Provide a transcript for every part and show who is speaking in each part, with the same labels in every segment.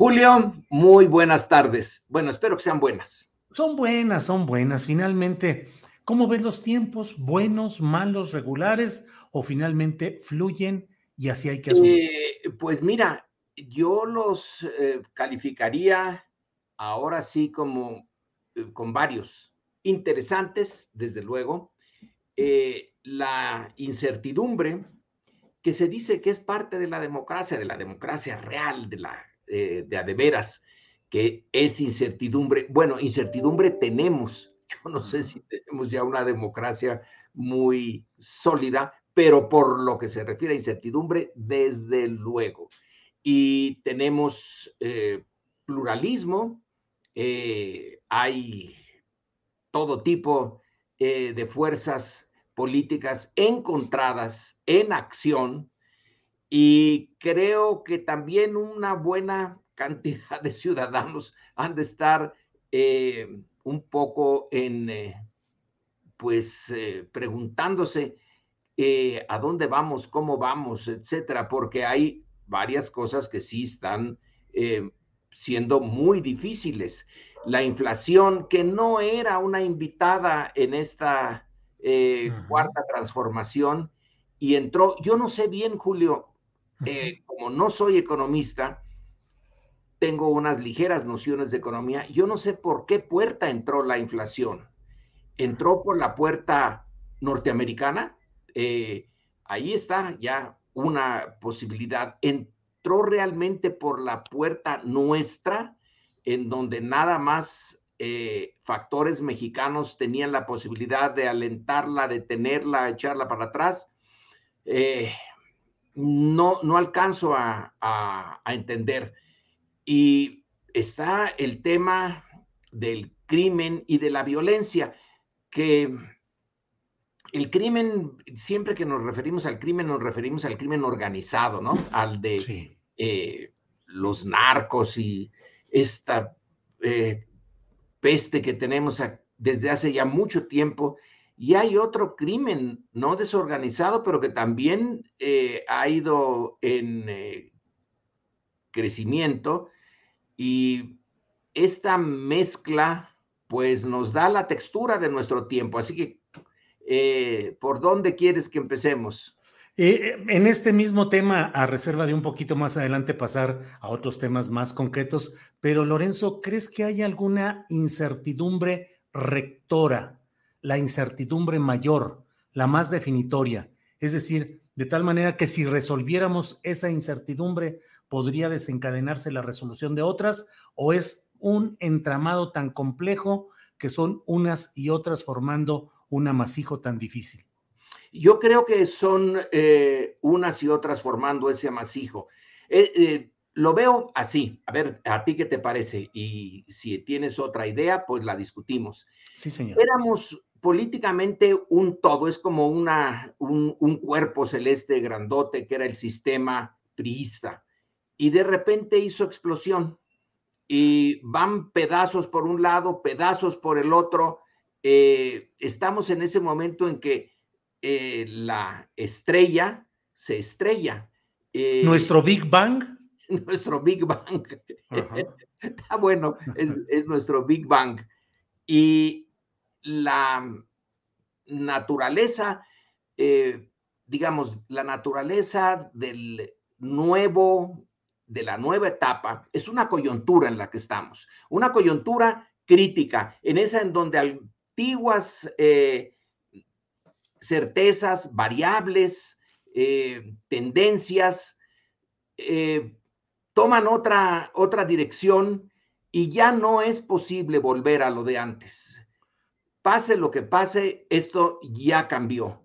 Speaker 1: Julio, muy buenas tardes. Bueno, espero que sean buenas.
Speaker 2: Son buenas, son buenas. Finalmente, ¿cómo ves los tiempos? ¿Buenos, malos, regulares o finalmente fluyen y así hay que asumir?
Speaker 1: Eh, pues mira, yo los eh, calificaría ahora sí como eh, con varios interesantes, desde luego. la incertidumbre que se dice que es parte de la democracia, de la democracia real, de la eh, de a de veras, que es incertidumbre. Bueno, incertidumbre tenemos. Yo no sé si tenemos ya una democracia muy sólida, pero por lo que se refiere a incertidumbre, desde luego. Y tenemos eh, pluralismo, eh, hay todo tipo de fuerzas políticas encontradas en acción y creo que también una buena cantidad de ciudadanos han de estar eh, un poco en, eh, pues, eh, preguntándose a dónde vamos, cómo vamos, etcétera, porque hay varias cosas que sí están siendo muy difíciles. La inflación, que no era una invitada en esta cuarta transformación, y entró, yo no sé bien, Julio, eh, como no soy economista, tengo unas ligeras nociones de economía. Yo no sé por qué puerta entró la inflación. Entró por la puerta norteamericana. Eh, ahí está ya una posibilidad. Entró realmente por la puerta nuestra, en donde nada más eh, factores mexicanos tenían la posibilidad de alentarla, detenerla, echarla para atrás no, no alcanzo a, entender. Y está el tema del crimen y de la violencia, que el crimen, siempre que nos referimos al crimen, nos referimos al crimen organizado, ¿no? Al de eh, los narcos y esta eh, peste que tenemos desde hace ya mucho tiempo y hay otro crimen no desorganizado, pero que también eh, ha ido en eh, crecimiento. Y esta mezcla, pues nos da la textura de nuestro tiempo. Así que, eh, ¿por dónde quieres que empecemos?
Speaker 2: en este mismo tema, a reserva de un poquito más adelante pasar a otros temas más concretos, pero Lorenzo, ¿crees que hay alguna incertidumbre rectora la incertidumbre mayor, la más definitoria. Es decir, de tal manera que si resolviéramos esa incertidumbre, podría desencadenarse la resolución de otras, o es un entramado tan complejo que son unas y otras formando un amasijo tan difícil.
Speaker 1: Yo creo que son eh, unas y otras formando ese amasijo. Eh, eh, lo veo así. A ver, ¿a ti qué te parece? Y si tienes otra idea, pues la discutimos.
Speaker 2: Sí, señor.
Speaker 1: Éramos políticamente un todo, es como una, un, cuerpo celeste grandote que era el sistema priista. Y de repente hizo explosión y van pedazos por un lado, pedazos por el otro. Eh, estamos en ese momento en que eh, la estrella se estrella.
Speaker 2: Eh, Nuestro Big Bang.
Speaker 1: nuestro Big Bang. Está bueno, es, nuestro Big Bang. Y la naturaleza, eh, digamos, la naturaleza del nuevo, de la nueva etapa, es una coyuntura en la que estamos, una coyuntura crítica, en esa en donde antiguas eh, certezas, variables, eh, tendencias, toman otra, otra dirección y ya no es posible volver a lo de antes. Pase lo que pase, esto ya cambió.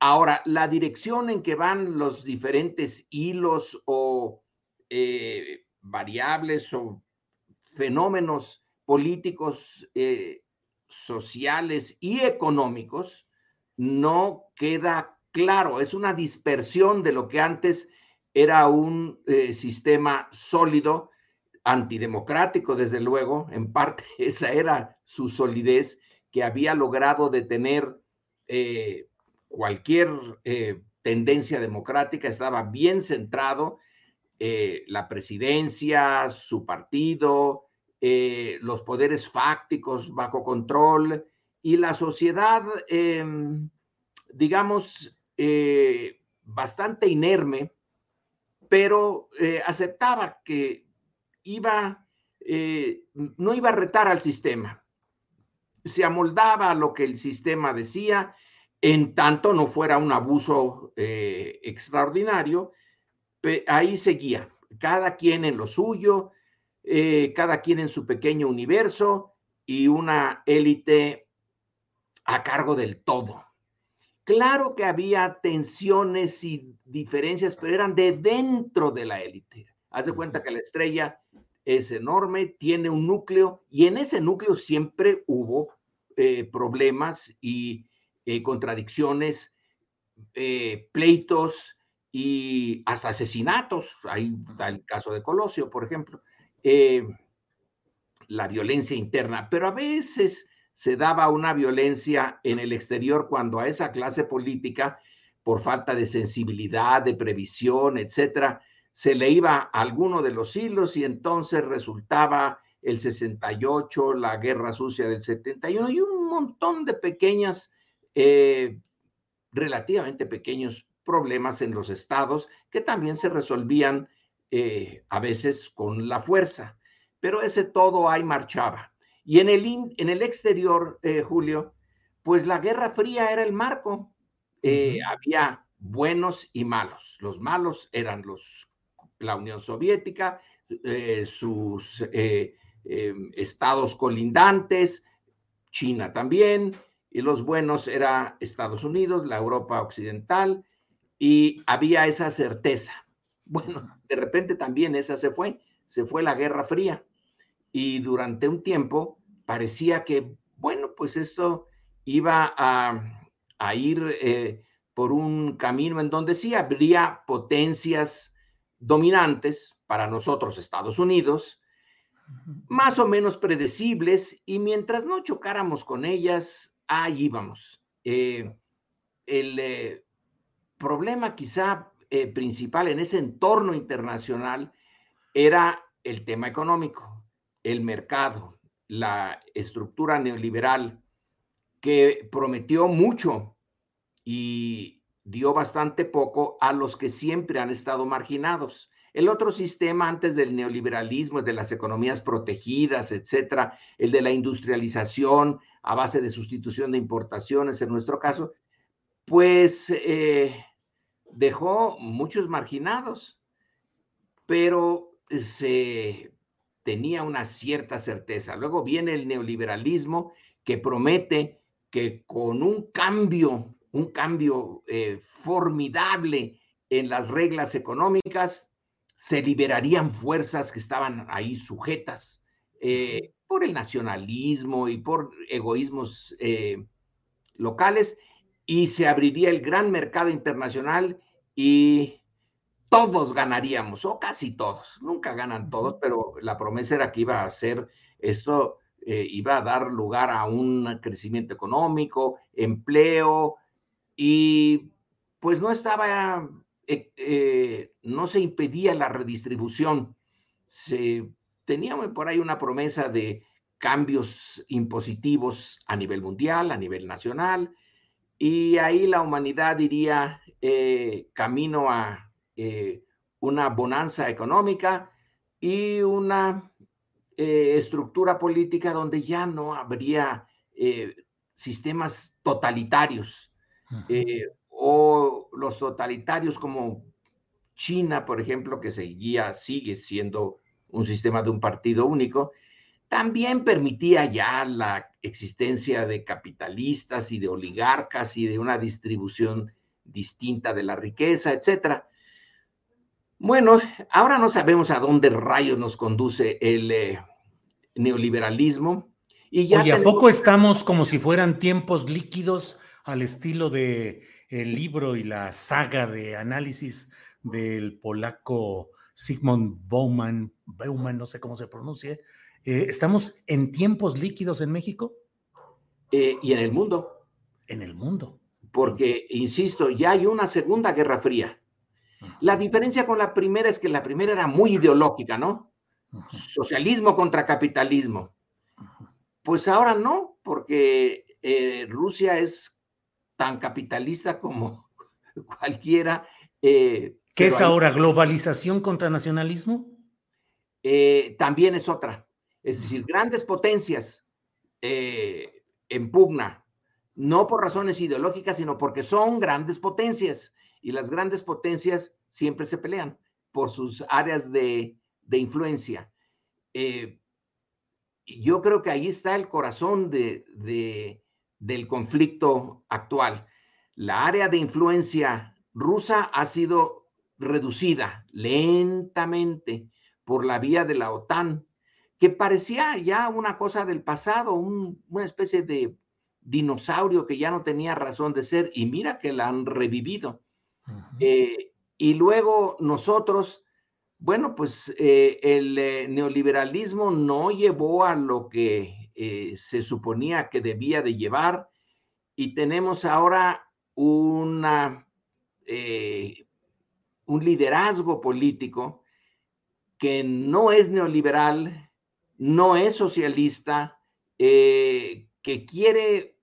Speaker 1: Ahora, la dirección en que van los diferentes hilos o eh, variables o fenómenos políticos, sociales y económicos, no queda claro, es una dispersión de lo que antes era un eh, sistema sólido, antidemocrático, desde luego, en parte esa era su solidez, que había logrado detener eh, cualquier eh, tendencia democrática, estaba bien centrado, la presidencia, su partido, los poderes fácticos bajo control, y la sociedad, em, digamos, eh, bastante inerme, pero eh, aceptaba que iba, eh, no iba a retar al sistema. Se amoldaba a lo que el sistema decía, en tanto no fuera un abuso extraordinario, ahí seguía, cada quien en lo suyo, cada quien en su pequeño universo y una élite a cargo del todo. Claro que había tensiones y diferencias, pero eran de dentro de la élite. Haz de cuenta que la estrella es enorme, tiene un núcleo y en ese núcleo siempre hubo eh, problemas y eh, contradicciones, eh, pleitos y hasta asesinatos. Ahí está el caso de Colosio, por ejemplo. la violencia interna, pero a veces se daba una violencia en el exterior cuando a esa clase política, por falta de sensibilidad, de previsión, etcétera, se le iba a alguno de los hilos y entonces resultaba el 68, la guerra sucia del 71 y un montón de pequeñas, eh, relativamente pequeños problemas en los estados que también se resolvían eh, a veces con la fuerza. Pero ese todo ahí marchaba. Y en el, en el exterior, eh, Julio, pues la Guerra Fría era el marco. Eh, había buenos y malos. Los malos eran los, la Unión Soviética, eh, sus em, estados colindantes, China también, y los buenos era Estados Unidos, la Europa Occidental, y había esa certeza. Bueno, de repente también esa se fue, se fue la Guerra Fría y durante un tiempo parecía que, bueno, pues esto iba a, ir eh, por un camino en donde sí habría potencias dominantes para nosotros, Estados Unidos, más o menos predecibles, y mientras no chocáramos con ellas, ahí íbamos. Eh, el eh, problema quizá principal en ese entorno internacional era el tema económico el mercado, la estructura neoliberal que prometió mucho y dio bastante poco a los que siempre han estado marginados. El otro sistema antes del neoliberalismo, de las economías protegidas, etcétera, el de la industrialización a base de sustitución de importaciones, en nuestro caso, pues eh, dejó muchos marginados, pero se tenía una cierta certeza. Luego viene el neoliberalismo que promete que con un cambio, un cambio eh, formidable en las reglas económicas, se liberarían fuerzas que estaban ahí sujetas eh, por el nacionalismo y por egoísmos eh, locales y se abriría el gran mercado internacional y todos ganaríamos, o casi todos, nunca ganan todos, pero la promesa era que iba a ser esto, iba a dar lugar a un crecimiento económico, empleo, y pues no estaba eh, eh, no se impedía la redistribución. Se tenía por ahí una promesa de cambios impositivos a nivel mundial, a nivel nacional, y ahí la humanidad iría eh, camino a una bonanza económica y una estructura política donde ya no habría sistemas totalitarios o los totalitarios como China, por ejemplo, que seguía, sigue siendo un sistema de un partido único, también permitía ya la existencia de capitalistas y de oligarcas y de una distribución distinta de la riqueza, etcétera. Bueno, ahora no sabemos a dónde rayos nos conduce el eh, neoliberalismo.
Speaker 2: Y ya ¿a poco estamos como si fueran tiempos líquidos al estilo de el libro y la saga de análisis del polaco Sigmund Bauman, Bauman, no sé cómo se pronuncie. Eh, ¿Estamos en tiempos líquidos en México?
Speaker 1: Eh, y en el mundo.
Speaker 2: En el mundo.
Speaker 1: Porque, insisto, ya hay una segunda guerra fría. La diferencia con la primera es que la primera era muy ideológica, ¿no? Socialismo contra capitalismo. Pues ahora no, porque eh, Rusia es tan capitalista como cualquiera.
Speaker 2: Eh, ¿Qué es ahora? ¿Globalización contra nacionalismo?
Speaker 1: Eh, también es otra. Es decir, grandes potencias eh, en pugna, no por razones ideológicas, sino porque son grandes potencias. Y las grandes potencias siempre se pelean por sus áreas de, influencia. yo creo que ahí está el corazón de, del conflicto actual. La área de influencia rusa ha sido reducida lentamente por la vía de la OTAN, que parecía ya una cosa del pasado, una especie de dinosaurio que ya no tenía razón de ser, y mira que la han revivido. Eh, y luego nosotros, bueno, pues eh, el eh, neoliberalismo no llevó a lo que eh, se suponía que debía de llevar y tenemos ahora una, eh, un liderazgo político que no es neoliberal, no es socialista, eh, que quiere,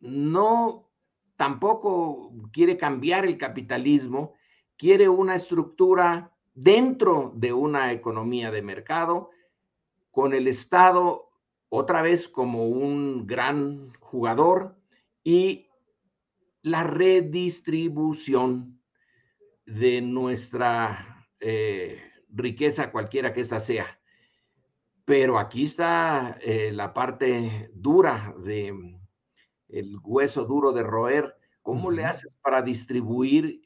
Speaker 1: no, tampoco quiere cambiar el capitalismo, quiere una estructura dentro de una economía de mercado, con el Estado otra vez como un gran jugador y la redistribución de nuestra eh, riqueza, cualquiera que ésta sea. Pero aquí está eh, la parte dura de el hueso duro de roer. ¿Cómo le haces para distribuir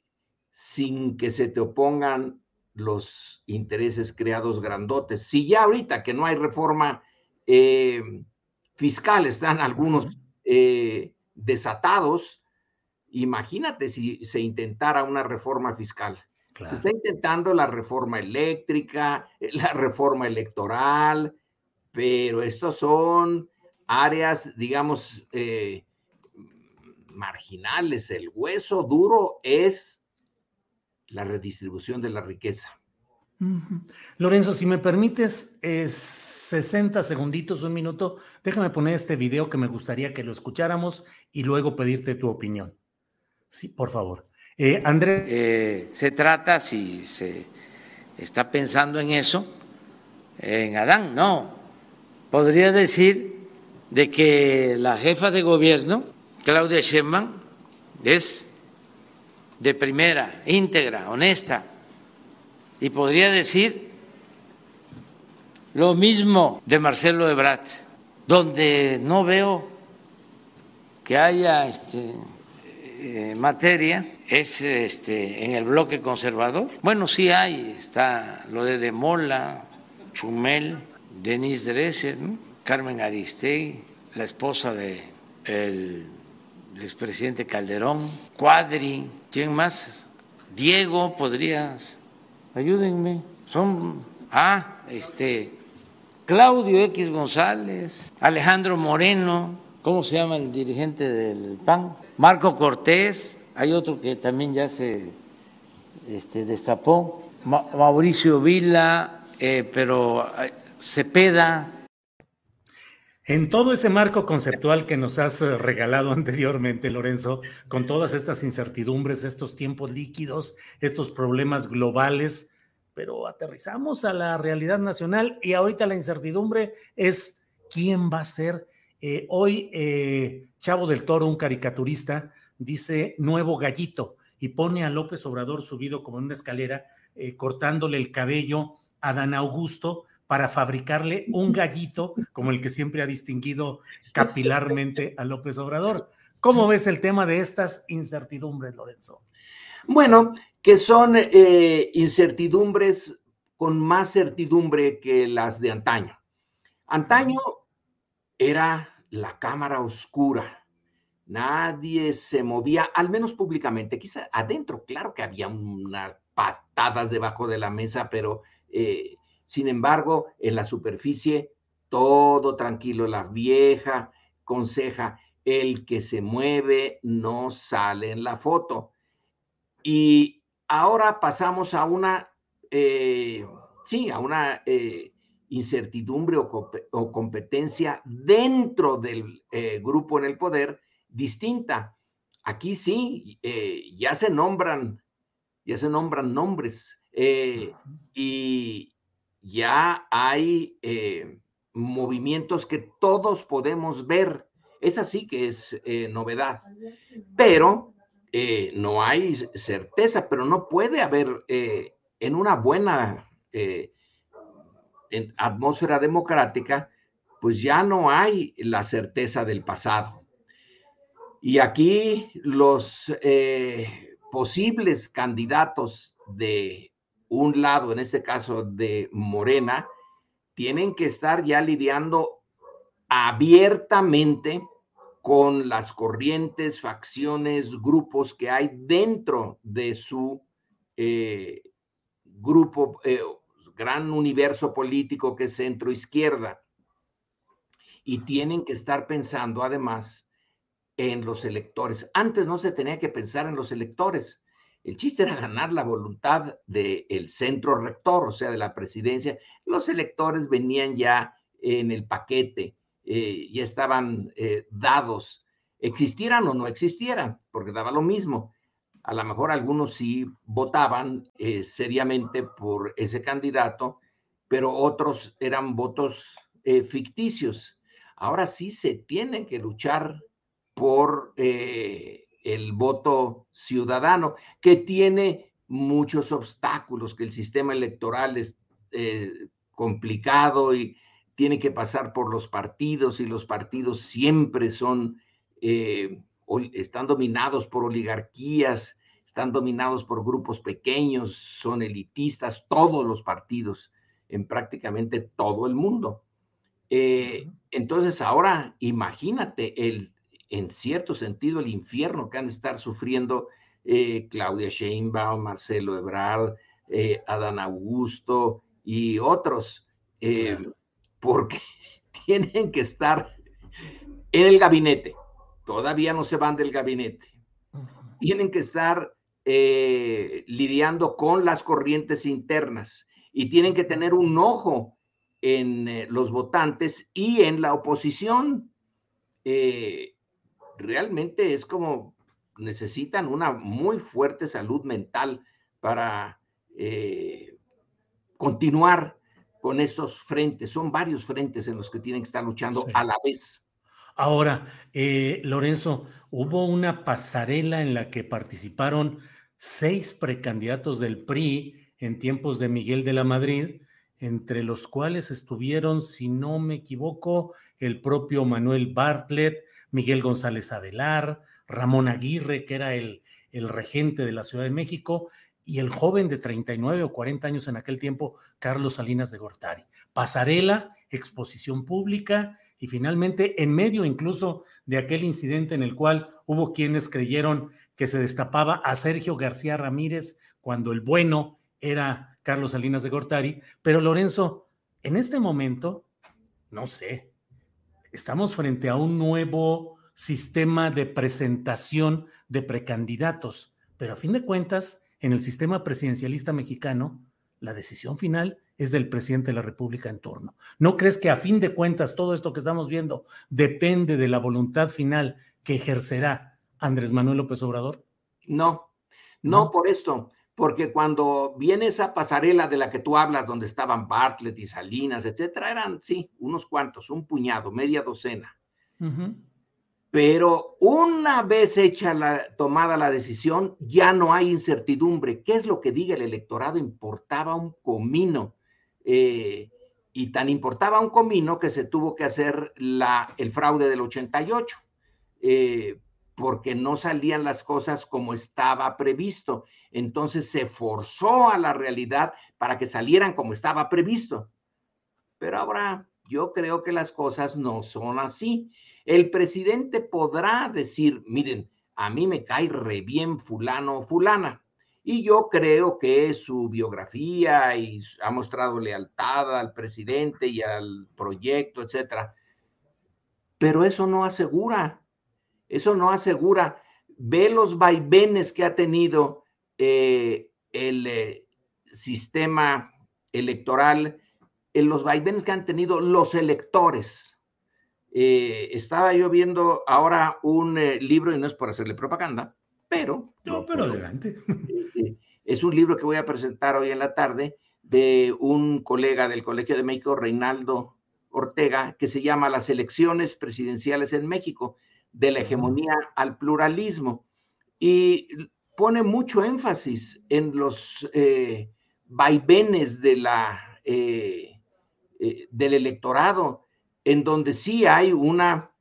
Speaker 1: sin que se te opongan los intereses creados grandotes? Si ya ahorita que no hay reforma eh, fiscal, están algunos eh, desatados. Imagínate si se intentara una reforma fiscal. Se está intentando la reforma eléctrica, eh, la reforma electoral, pero estos son áreas, digamos, marginales. El hueso duro es la redistribución de la riqueza.
Speaker 2: Lorenzo, si me permites 60 segunditos, un minuto, déjame poner este video que me gustaría que lo escucháramos y luego pedirte tu opinión. Sí, por favor. Eh, Andrés.
Speaker 3: Eh, se trata, si se está pensando en eso, en Adán, no. Podría decir de que la jefa de gobierno, Claudia Sheinbaum, es de primera, íntegra, honesta y podría decir lo mismo de Marcelo Ebrard, donde no veo que haya este, eh, materia es este, en el bloque conservador. Bueno, sí hay, está lo de Demola, Chumel, Denise Dresser, Carmen Aristegui, la esposa de el expresidente Calderón, Cuadri, ¿quién más? Diego podrías ayúdenme. Son, ah, este, Claudio X González, Alejandro Moreno, ¿cómo se llama el dirigente del PAN? Marco Cortés, hay otro que también ya se este, destapó, Mauricio Vila, eh, pero eh, Cepeda.
Speaker 2: En todo ese marco conceptual que nos has eh, regalado anteriormente, Lorenzo, con todas estas incertidumbres, estos tiempos líquidos, estos problemas globales, pero aterrizamos a la realidad nacional y ahorita la incertidumbre es quién va a ser. hoy, Chavo del Toro, un caricaturista, dice nuevo gallito y pone a López Obrador subido como en una escalera, eh, cortándole el cabello a Dan Augusto para fabricarle un gallito como el que siempre ha distinguido capilarmente a López Obrador. ¿Cómo ves el tema de estas incertidumbres, Lorenzo?
Speaker 1: Bueno, que son eh, incertidumbres con más certidumbre que las de antaño. Antaño era la cámara oscura, Nadie se movía, al menos públicamente. Quizá adentro, claro que había unas patadas debajo de la mesa, pero eh, sin embargo, en la superficie, todo tranquilo. La vieja conseja, el que se mueve no sale en la foto. Y ahora pasamos a una, eh, sí, a una eh, incertidumbre o, competencia dentro del grupo en el poder distinta. Aquí sí, eh, ya se nombran, ya se nombran nombres eh, y ya hay eh, movimientos que todos podemos ver. Es así que es novedad, pero no hay certeza, pero no puede haber en una buena atmósfera democrática, pues ya no hay la certeza del pasado. Y aquí los eh, posibles candidatos de un lado, en este caso de Morena, tienen que estar ya lidiando abiertamente con las corrientes, facciones, grupos que hay dentro de su eh, grupo, eh, gran universo político que es centro izquierda. Y tienen que estar pensando además en los electores. Antes no se tenía que pensar en los electores. El chiste era ganar la voluntad del centro rector, o sea, de la presidencia. Los electores venían ya en el paquete, eh, ya estaban eh, dados, existieran o no existieran, porque daba lo mismo. A lo mejor algunos sí votaban eh, seriamente por ese candidato, pero otros eran votos ficticios. Ahora sí se tiene que luchar por el voto ciudadano, que tiene muchos obstáculos, que el sistema electoral es eh, complicado y tiene que pasar por los partidos y los partidos siempre son, eh, están dominados por oligarquías, están dominados por grupos pequeños, son elitistas, todos los partidos en prácticamente todo el mundo. entonces ahora imagínate el en cierto sentido, el infierno que han de estar sufriendo eh, Claudia Sheinbaum, Marcelo Ebrard, eh, Adán Augusto y otros, eh, porque tienen que estar en el gabinete. Todavía no se van del gabinete. Tienen que estar lidiando con las corrientes internas y tienen que tener un ojo en los votantes y en la oposición. Eh, realmente es como necesitan una muy fuerte salud mental para eh, continuar con estos frentes. Son varios frentes en los que tienen que estar luchando a la vez.
Speaker 2: Ahora, eh, Lorenzo, hubo una pasarela en la que participaron seis precandidatos del PRI en tiempos de Miguel de la Madrid, entre los cuales estuvieron, si no me equivoco, el propio Manuel Bartlett, Miguel González Adelar, Ramón Aguirre, que era el, el regente de la Ciudad de México, y el joven de 39 o 40 años en aquel tiempo, Carlos Salinas de Gortari. Pasarela, exposición pública y finalmente en medio incluso de aquel incidente en el cual hubo quienes creyeron que se destapaba a Sergio García Ramírez cuando el bueno era Carlos Salinas de Gortari. Pero Lorenzo, en este momento, no sé, estamos frente a un nuevo sistema de presentación de precandidatos, pero a fin de cuentas, en el sistema presidencialista mexicano, la decisión final es del presidente de la República en turno. ¿No crees que a fin de cuentas todo esto que estamos viendo depende de la voluntad final que ejercerá Andrés Manuel López Obrador?
Speaker 1: No, no, por esto, porque cuando viene esa pasarela de la que tú hablas, donde estaban Bartlett y Salinas, etcétera, eran, sí, unos cuantos, un puñado, media docena. Pero una vez hecha la tomada la decisión, ya no hay incertidumbre. ¿Qué es lo que diga el electorado? Importaba un comino. Eh, y tan importaba un comino que se tuvo que hacer la, el fraude del 88, eh, porque no salían las cosas como estaba previsto. Entonces se forzó a la realidad para que salieran como estaba previsto. Pero ahora yo creo que las cosas no son así. El presidente podrá decir, miren, a mí me cae re bien fulano o fulana. Y yo creo que su biografía y ha mostrado lealtad al presidente y al proyecto, etcétera. Pero eso no asegura, eso no asegura. Ve los vaivenes que ha tenido eh, el eh, sistema electoral, en los vaivenes que han tenido los electores. Eh, estaba yo viendo ahora un libro, y no es por hacerle propaganda, pero...
Speaker 2: No, pero adelante.
Speaker 1: Es un libro que voy a presentar hoy en la tarde de un colega del Colegio de México, Reinaldo Ortega, que se llama Las elecciones presidenciales en México, de la hegemonía al pluralismo. Y pone mucho énfasis en los vaivenes de la, del electorado, en donde sí hay una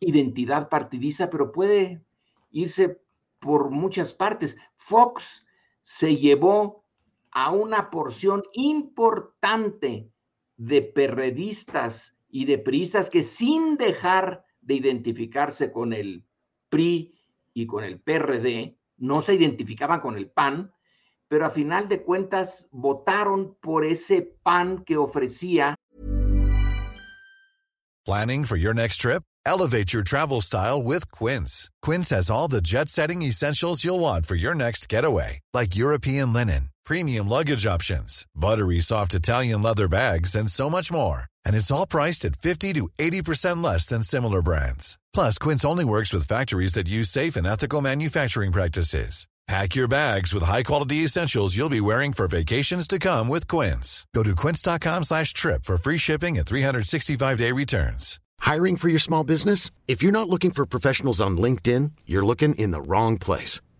Speaker 1: identidad partidista, pero puede irse por muchas partes. Fox se llevó a una porción importante de perredistas y de priistas que sin dejar de identificarse con el PRI y con el PRD, no se identificaban con el PAN, pero a final de cuentas votaron por ese PAN que ofrecía
Speaker 4: Planning for your next trip? Elevate your travel style with Quince. Quince has all the jet setting essentials you'll want for your next getaway, like European linen, premium luggage options, buttery soft Italian leather bags, and so much more. And it's all priced at 50 to 80% less than similar brands. Plus, Quince only works with factories that use safe and ethical manufacturing practices. Pack your bags with high-quality essentials you'll be wearing for vacations to come with Quince. Go to quince.com slash trip for free shipping and 365-day returns.
Speaker 5: Hiring for your small business? If you're not looking for professionals on LinkedIn, you're looking in the wrong place.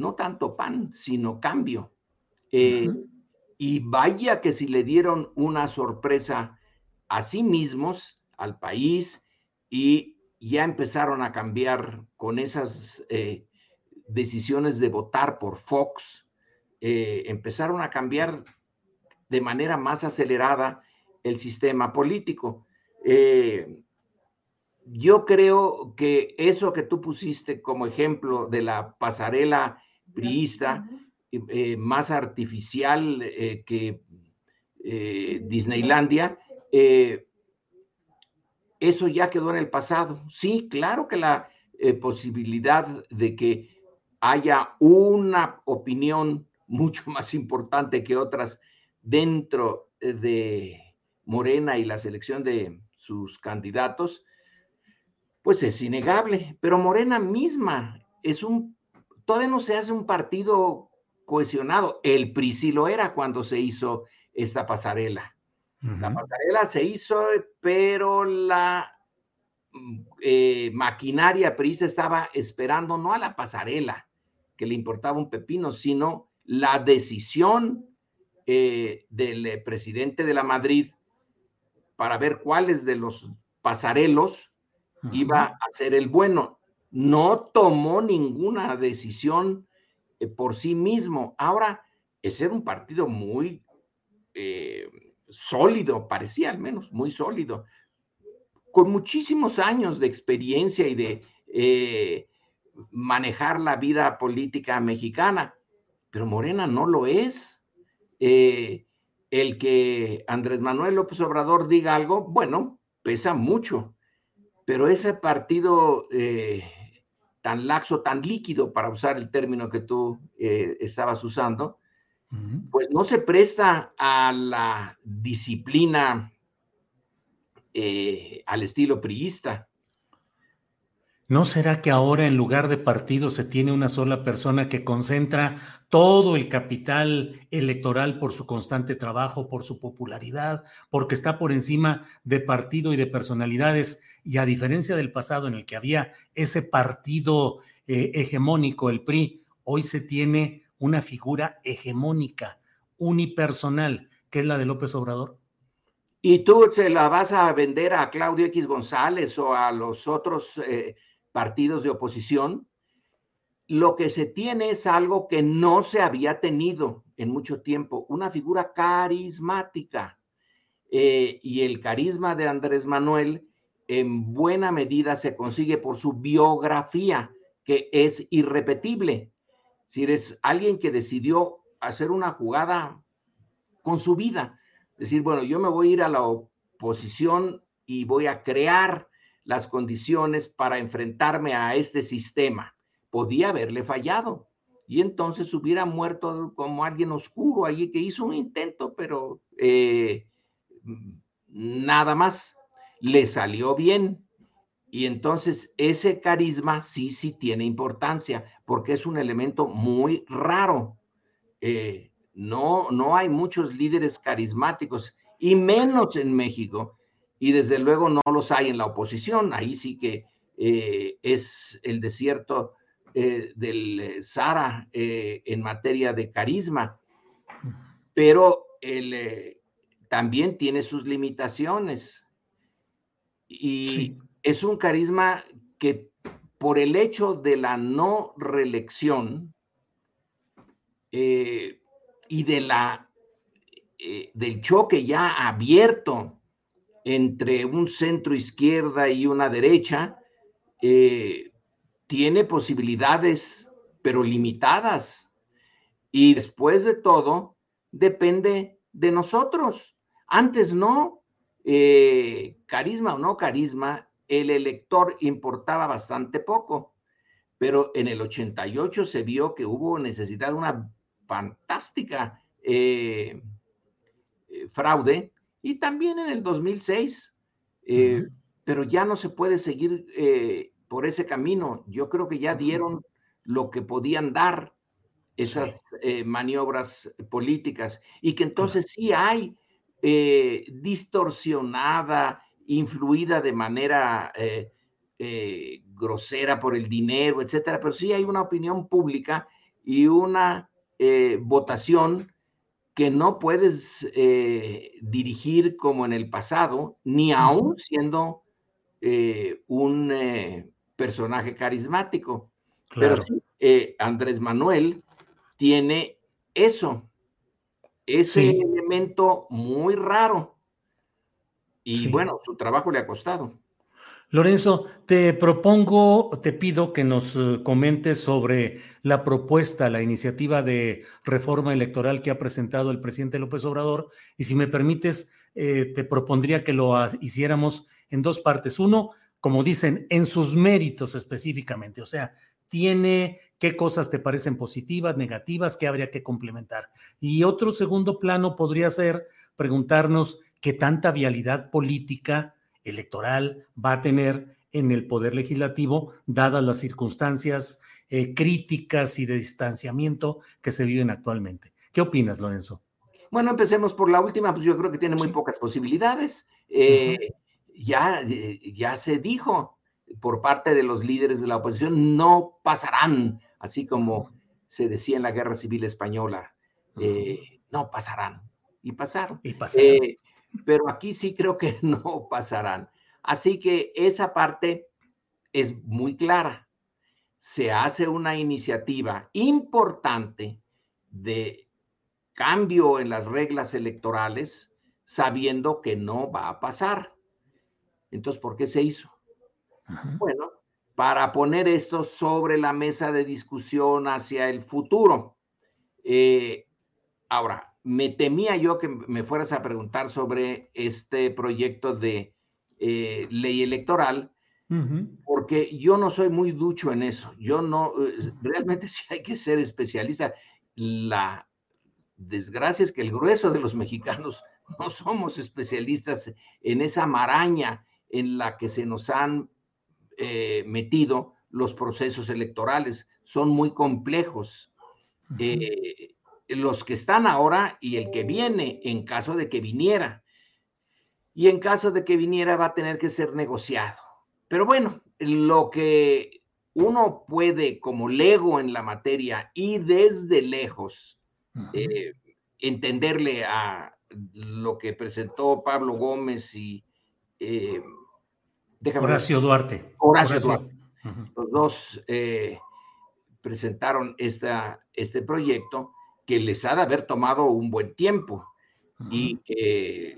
Speaker 1: No tanto pan, sino cambio. Eh, uh -huh. Y vaya que si le dieron una sorpresa a sí mismos, al país y ya empezaron a cambiar con esas eh, decisiones de votar por Fox, eh, empezaron a cambiar de manera más acelerada el sistema político. Eh, yo creo que eso que tú pusiste como ejemplo de la pasarela priista, eh, más artificial eh, que eh, Disneylandia, eso ya quedó en el pasado. Sí, claro que la posibilidad de que haya una opinión mucho más importante que otras dentro de Morena y la selección de sus candidatos, pues es innegable. Pero Morena misma es un, todavía no se hace un partido cohesionado. El PRI sí lo era cuando se hizo esta pasarela. La pasarela se hizo, pero la eh, maquinaria prisa estaba esperando no a la pasarela, que le importaba un pepino, sino la decisión eh, del eh, presidente de la Madrid para ver cuáles de los pasarelos uh -huh. iba a ser el bueno. No tomó ninguna decisión eh, por sí mismo. Ahora, ese era un partido muy eh, sólido, parecía al menos muy sólido, con muchísimos años de experiencia y de eh, manejar la vida política mexicana, pero Morena no lo es. El que Andrés Manuel López Obrador diga algo, bueno, pesa mucho, pero ese partido tan laxo, tan líquido, para usar el término que tú estabas usando, pues no se presta a la disciplina eh, al estilo priista.
Speaker 2: ¿No será que ahora en lugar de partido se tiene una sola persona que concentra todo el capital electoral por su constante trabajo, por su popularidad, porque está por encima de partido y de personalidades? Y a diferencia del pasado en el que había ese partido eh, hegemónico, el PRI, hoy se tiene una figura hegemónica, unipersonal, que es la de López Obrador?
Speaker 1: ¿Y tú se la vas a vender a Claudio X González o a los otros eh, partidos de oposición? Lo que se tiene es algo que no se había tenido en mucho tiempo, una figura carismática. Eh, y el carisma de Andrés Manuel en buena medida se consigue por su biografía, que es irrepetible. Si eres alguien que decidió hacer una jugada con su vida, decir, bueno, yo me voy a ir a la oposición y voy a crear las condiciones para enfrentarme a este sistema. Podía haberle fallado y entonces hubiera muerto como alguien oscuro allí que hizo un intento, pero eh, nada más le salió bien. Y entonces ese carisma sí, sí tiene importancia, porque es un elemento muy raro. Eh, no, no hay muchos líderes carismáticos, y menos en México, y desde luego no los hay en la oposición. Ahí sí que eh, es el desierto eh, del Sara en materia de carisma, pero también tiene sus limitaciones. Y es un carisma que por el hecho de la no reelección eh, y de la, eh, del choque ya abierto entre un centro izquierda y una derecha, eh, tiene posibilidades, pero limitadas. Y después de todo, depende de nosotros. Antes no, carisma o no carisma, el elector importaba bastante poco, pero en el 88 se vio que hubo necesidad de una fantástica eh, eh, fraude y también en el 2006, eh, pero ya no se puede seguir por ese camino. Yo creo que ya dieron lo que podían dar esas maniobras políticas y que entonces sí hay distorsionada influida de manera eh, eh, grosera por el dinero, etcétera, pero sí hay una opinión pública y una eh, votación que no puedes dirigir como en el pasado, ni aún siendo un personaje carismático. Pero Andrés Manuel tiene eso, ese elemento muy raro. Y bueno, su trabajo le ha costado.
Speaker 2: Lorenzo, te propongo, te pido que nos eh, comentes sobre la propuesta, la iniciativa de reforma electoral que ha presentado el presidente López Obrador. Y si me permites, eh, te propondría que lo hiciéramos en dos partes. Uno, como dicen, en sus méritos específicamente, o sea, tiene qué cosas te parecen positivas, negativas, qué habría que complementar. Y otro segundo plano podría ser preguntarnos qué tanta vialidad política electoral va a tener en el Poder Legislativo, dadas las circunstancias eh, críticas y de distanciamiento que se viven actualmente. ¿Qué opinas, Lorenzo?
Speaker 1: Bueno, empecemos por la última, pues yo creo que tiene muy pocas posibilidades. Eh, ya, eh, ya se dijo por parte de los líderes de la oposición, no pasarán, así como se decía en la Guerra Civil Española, no pasarán. Y pasaron.
Speaker 2: Y pasaron
Speaker 1: pero aquí sí creo que no pasarán. Así que esa parte es muy clara. Se hace una iniciativa importante de cambio en las reglas electorales sabiendo que no va a pasar. Entonces, ¿por qué se hizo? Bueno, para poner esto sobre la mesa de discusión hacia el futuro. Eh, ahora, me temía yo que me fueras a preguntar sobre este proyecto de eh, ley electoral, porque yo no soy muy ducho en eso. Yo no, eh, realmente sí hay que ser especialista. La desgracia es que el grueso de los mexicanos no somos especialistas en esa maraña en la que se nos han eh, metido los procesos electorales. Son muy complejos. Eh, los que están ahora y el que viene en caso de que viniera. Y en caso de que viniera va a tener que ser negociado. Pero bueno, lo que uno puede como lego en la materia y desde lejos eh, entenderle a lo que presentó Pablo Gómez y
Speaker 2: eh, Horacio Duarte.
Speaker 1: Horacio, Duarte. Los dos eh, presentaron esta, este proyecto que les ha de haber tomado un buen tiempo y que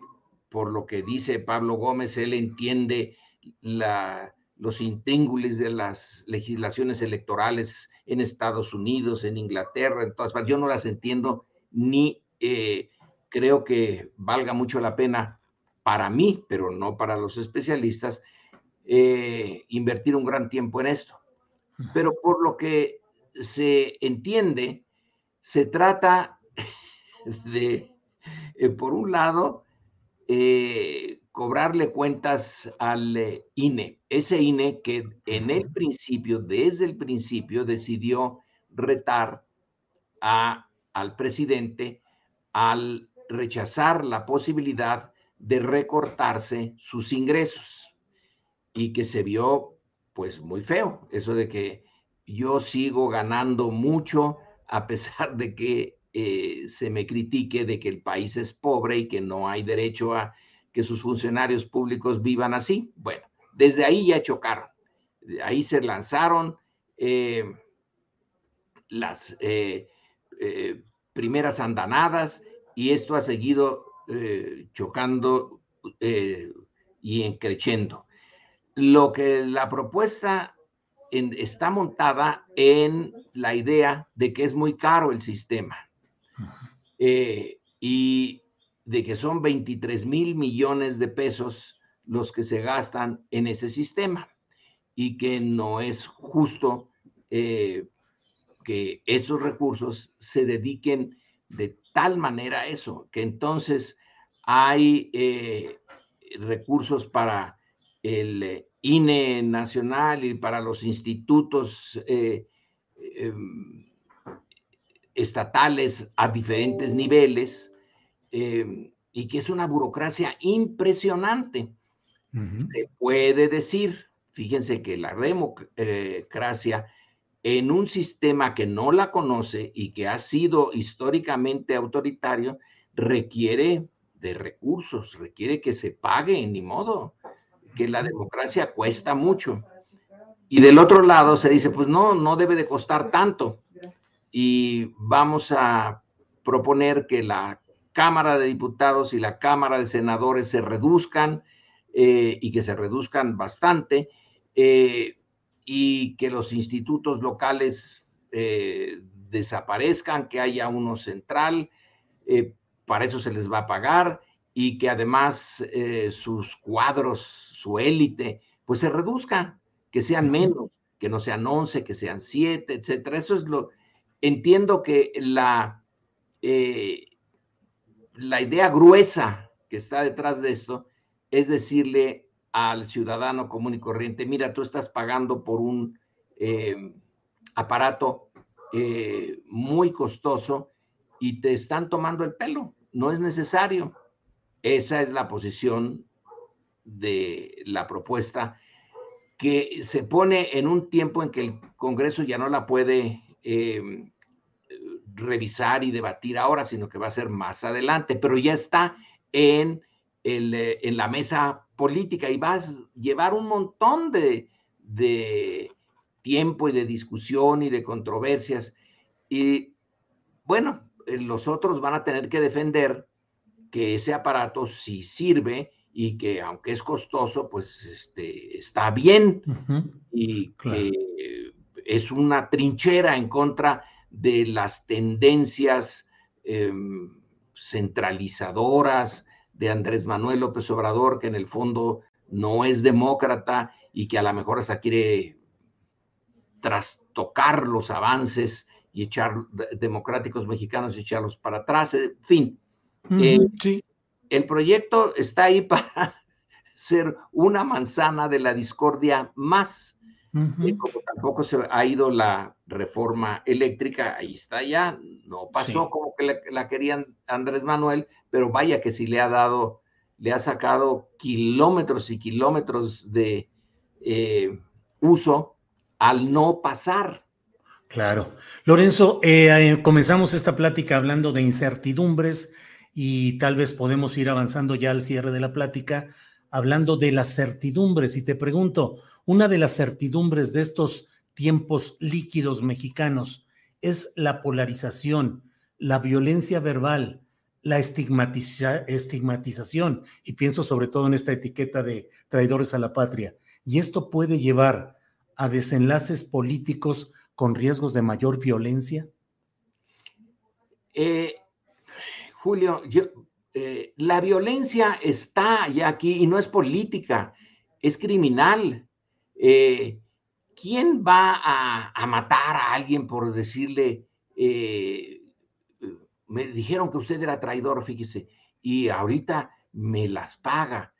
Speaker 1: por lo que dice Pablo Gómez, él entiende la, los intríngulis de las legislaciones electorales en Estados Unidos, en Inglaterra, en todas partes. Yo no las entiendo ni eh, creo que valga mucho la pena para mí, pero no para los especialistas, eh, invertir un gran tiempo en esto. Pero por lo que se entiende, se trata de, eh, por un lado, cobrarle cuentas al eh, INE, ese INE que en el principio, desde el principio, decidió retar a, al presidente al rechazar la posibilidad de recortarse sus ingresos. Y que se vio pues muy feo, eso de que yo sigo ganando mucho a pesar de que eh, se me critique de que el país es pobre y que no hay derecho a que sus funcionarios públicos vivan así. Bueno, desde ahí ya chocaron. Ahí se lanzaron eh, las eh, primeras andanadas y esto ha seguido chocando y encrechendo. Lo que la propuesta está montada en la idea de que es muy caro el sistema. y de que son 23 mil millones de pesos los que se gastan en ese sistema y que no es justo eh, que esos recursos se dediquen de tal manera a eso, que entonces hay eh, recursos para el INE nacional y para los institutos eh, em, estatales a diferentes niveles, Em, y que es una burocracia impresionante. Se puede decir, fíjense que la democracia en un sistema que no la conoce y que ha sido históricamente autoritario, requiere de recursos, requiere que se pague, ni modo, que la democracia cuesta mucho. Y del otro lado se dice, pues no, no debe de costar tanto. Y vamos a proponer que la Cámara de Diputados y la Cámara de Senadores se reduzcan eh, y que se reduzcan bastante eh, y que los institutos locales eh, desaparezcan, que haya uno central, para eso se les va a pagar y que además sus cuadros, su élite, pues se reduzcan, que sean menos, que no sean 11, que sean 7, etcétera. Eso es lo, entiendo que la la idea gruesa que está detrás de esto es decirle al ciudadano común y corriente, mira, tú estás pagando por un eh, aparato eh, muy costoso y te están tomando el pelo, no es necesario. Esa es la posición de la propuesta que se pone en un tiempo en que el Congreso ya no la puede eh, revisar y debatir ahora, sino que va a ser más adelante, pero ya está en, el, eh, en la mesa política y va a llevar un montón de, tiempo y de discusión y de controversias. Y bueno, los otros van a tener que defender que ese aparato sí sirve y que aunque es costoso, pues este, está bien y que es una trinchera en contra de las tendencias em, centralizadoras de Andrés Manuel López Obrador, que en el fondo no es demócrata y que a lo mejor hasta quiere trastocar los avances y echar democráticos mexicanos y echarlos para atrás, en fin. Eh, sí el proyecto está ahí para ser una manzana de la discordia más. Eh, como tampoco se ha ido la reforma eléctrica, ahí está ya, no pasó como que la, querían Andrés Manuel, pero vaya que sí le ha dado, le ha sacado kilómetros y kilómetros de eh, uso al no pasar.
Speaker 2: Claro. Lorenzo, eh, comenzamos esta plática hablando de incertidumbres y tal vez podemos ir avanzando ya al cierre de la plática hablando de las certidumbres. Y te pregunto, una de las certidumbres de estos tiempos líquidos mexicanos es la polarización, la violencia verbal, la estigmatización, y pienso sobre todo en esta etiqueta de traidores a la patria. Y esto puede llevar a desenlaces políticos con riesgos de mayor violencia.
Speaker 1: Eh, Julio, eh, la violencia está ya aquí y no es política, es criminal. Eh, ¿Quién va a, matar a alguien por decirle, eh, me dijeron que usted era traidor, fíjese, y ahorita me las paga?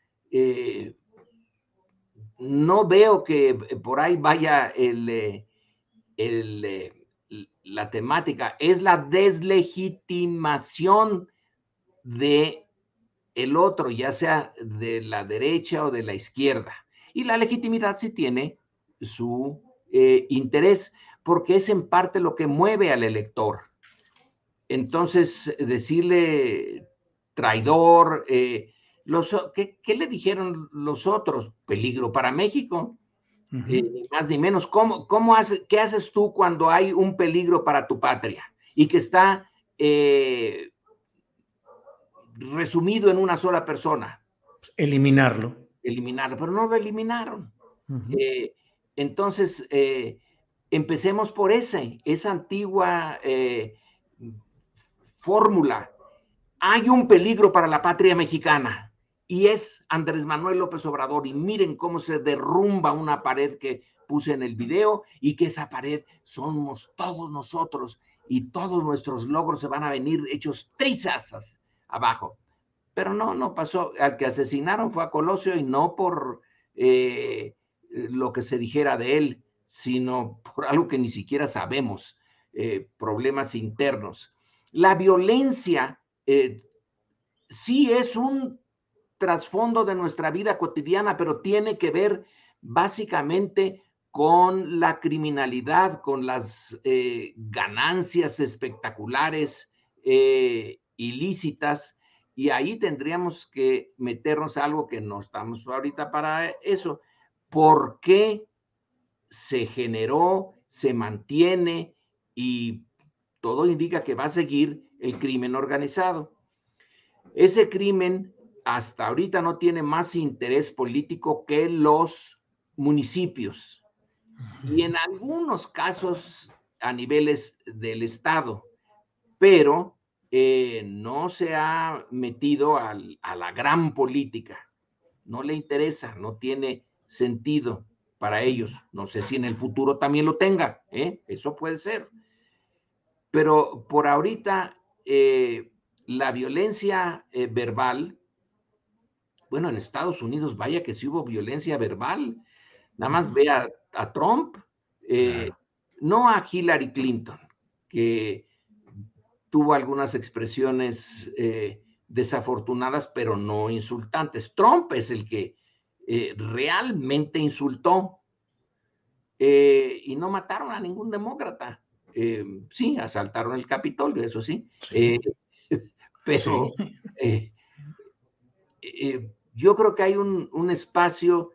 Speaker 1: no veo que por ahí vaya el, la temática, es la deslegitimación de el otro, ya sea de la derecha o de la izquierda. Y la legitimidad sí tiene su eh, interés, porque es en parte lo que mueve al elector. Entonces, decirle traidor, eh, los, ¿qué, le dijeron los otros? Peligro para México. Eh, más ni menos. ¿Cómo, cómo hace, ¿Qué haces tú cuando hay un peligro para tu patria y que está resumido en una sola persona.
Speaker 2: Eliminarlo.
Speaker 1: Eliminarlo, pero no lo eliminaron. Eh, entonces, eh, empecemos por ese, esa antigua eh, fórmula. Hay un peligro para la patria mexicana y es Andrés Manuel López Obrador. Y miren cómo se derrumba una pared que puse en el video y que esa pared somos todos nosotros y todos nuestros logros se van a venir hechos trizas abajo. Pero no, no pasó. Al que asesinaron fue a Colosio y no por eh, lo que se dijera de él, sino por algo que ni siquiera sabemos, eh, problemas internos. La violencia eh, sí es un trasfondo de nuestra vida cotidiana, pero tiene que ver básicamente con la criminalidad, con las ganancias espectaculares ilícitas y ahí tendríamos que meternos algo que no estamos ahorita para eso. ¿Por qué se generó, se mantiene y todo indica que va a seguir el crimen organizado? Ese crimen hasta ahorita no tiene más interés político que los municipios y en algunos casos a niveles del Estado, pero eh, no se ha metido a la gran política. No le interesa, no tiene sentido para ellos. No sé si en el futuro también lo tenga, ¿eh? eso puede ser. Pero por ahorita, eh, la violencia verbal, bueno, en Estados Unidos, vaya que sí hubo violencia verbal. Nada más ve a, Trump, no a Hillary Clinton, que tuvo algunas expresiones eh, desafortunadas, pero no insultantes. Trump es el que eh, realmente insultó eh, y no mataron a ningún demócrata. sí, asaltaron el Capitolio, eso sí. pero yo creo que hay un, un espacio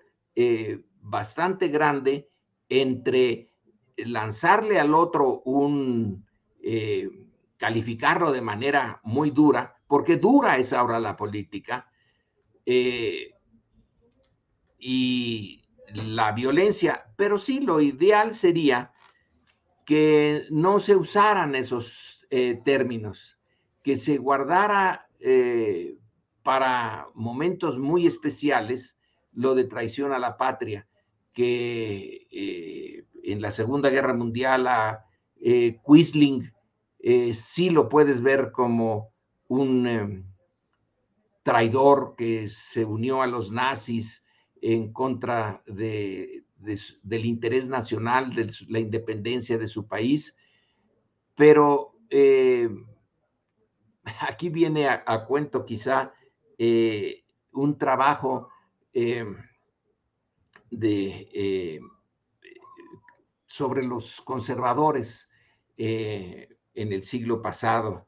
Speaker 1: bastante grande entre lanzarle al otro un calificarlo de manera muy dura, porque dura es ahora la política, eh, y la violencia, pero sí lo ideal sería que no se usaran esos eh, términos, que se guardara eh, para momentos muy especiales lo de traición a la patria, que en la Segunda Guerra Mundial a Quisling sí lo puedes ver como un traidor que se unió a los nazis en contra de, del interés nacional, de la independencia de su país, pero eh, aquí viene a, cuento quizá eh, un trabajo eh, de, sobre los conservadores en el siglo pasado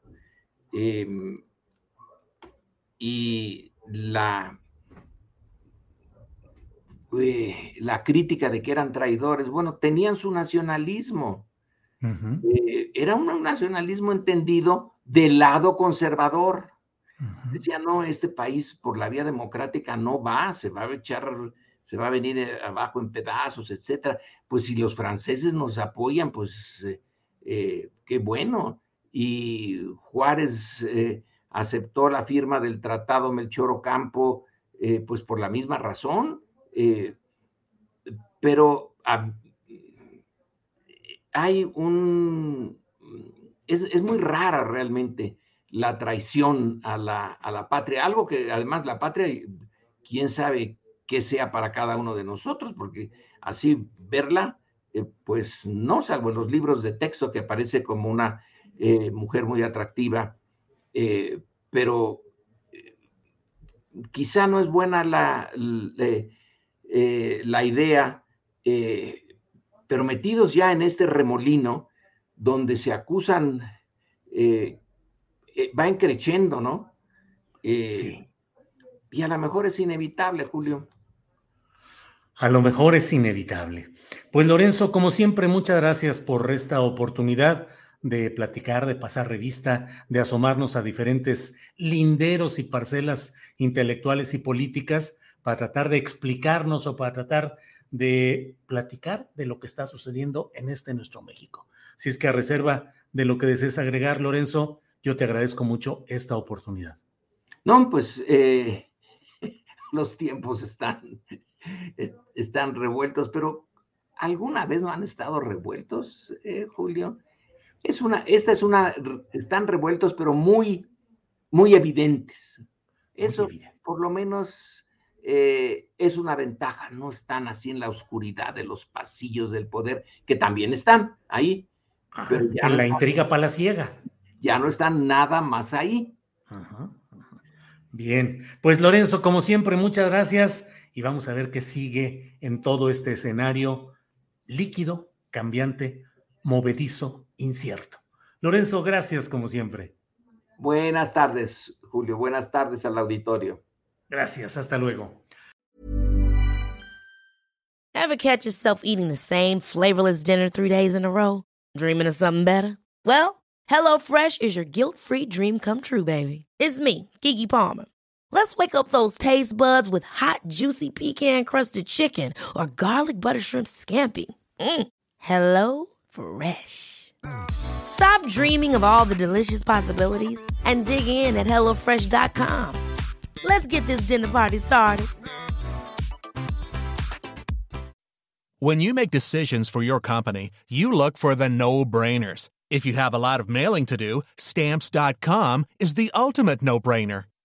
Speaker 1: y la eh, la crítica de que eran traidores, bueno, tenían su nacionalismo. Eh, era un nacionalismo entendido del lado conservador. Decía, no, este país por la vía democrática no va, se va a echar, se va a venir eh, abajo en pedazos, etcétera. Pues si los franceses nos apoyan, pues qué bueno. Y Juárez aceptó la firma del Tratado Melchor Ocampo, pues por la misma razón eh, pero hay un... Es, muy rara realmente la traición a la, patria, algo que además la patria, quién sabe qué sea para cada uno de nosotros, porque así verla, eh, pues no, salvo en los libros de texto que aparece como una eh, mujer muy atractiva, pero quizá no es buena la, eh, la idea, eh, pero metidos ya en este remolino donde se acusan, eh, va encreciendo, ¿no? sí. Y a lo mejor es inevitable, Julio.
Speaker 2: A lo mejor es inevitable. Pues Lorenzo, como siempre, muchas gracias por esta oportunidad de platicar, de pasar revista, de asomarnos a diferentes linderos y parcelas intelectuales y políticas para tratar de explicarnos o para tratar de platicar de lo que está sucediendo en este nuestro México. Si es que a reserva de lo que desees agregar, Lorenzo, yo te agradezco mucho esta oportunidad.
Speaker 1: No, pues eh, los tiempos están, están revueltos, pero ¿alguna vez no han estado revueltos, eh, Julio? Es una, esta es una, están revueltos, pero muy, muy evidentes. Eso, por lo menos, eh, es una ventaja, no están así en la oscuridad de los pasillos del poder, que también están ahí.
Speaker 2: pero en la intriga palaciega.
Speaker 1: Ya no están nada más ahí.
Speaker 2: Bien, pues Lorenzo, como siempre, muchas gracias y vamos a ver qué sigue en todo este escenario líquido, cambiante, movedizo, incierto. Lorenzo, gracias como siempre.
Speaker 1: Buenas tardes, Julio. Buenas tardes al auditorio.
Speaker 2: Gracias, hasta luego.
Speaker 6: Ever catch yourself eating the same flavorless dinner three days in a row? Dreaming of something better? Well, HelloFresh is your guilt-free dream come true, baby. It's me, Kiki Palmer. Let's wake up those taste buds with hot, juicy pecan-crusted chicken or garlic butter shrimp scampi. Mm. Hello Fresh. Stop dreaming of all the delicious possibilities and dig in at HelloFresh.com. Let's get this dinner party started.
Speaker 7: When you make decisions for your company, you look for the no brainers. If you have a lot of mailing to do, stamps.com is the ultimate no brainer.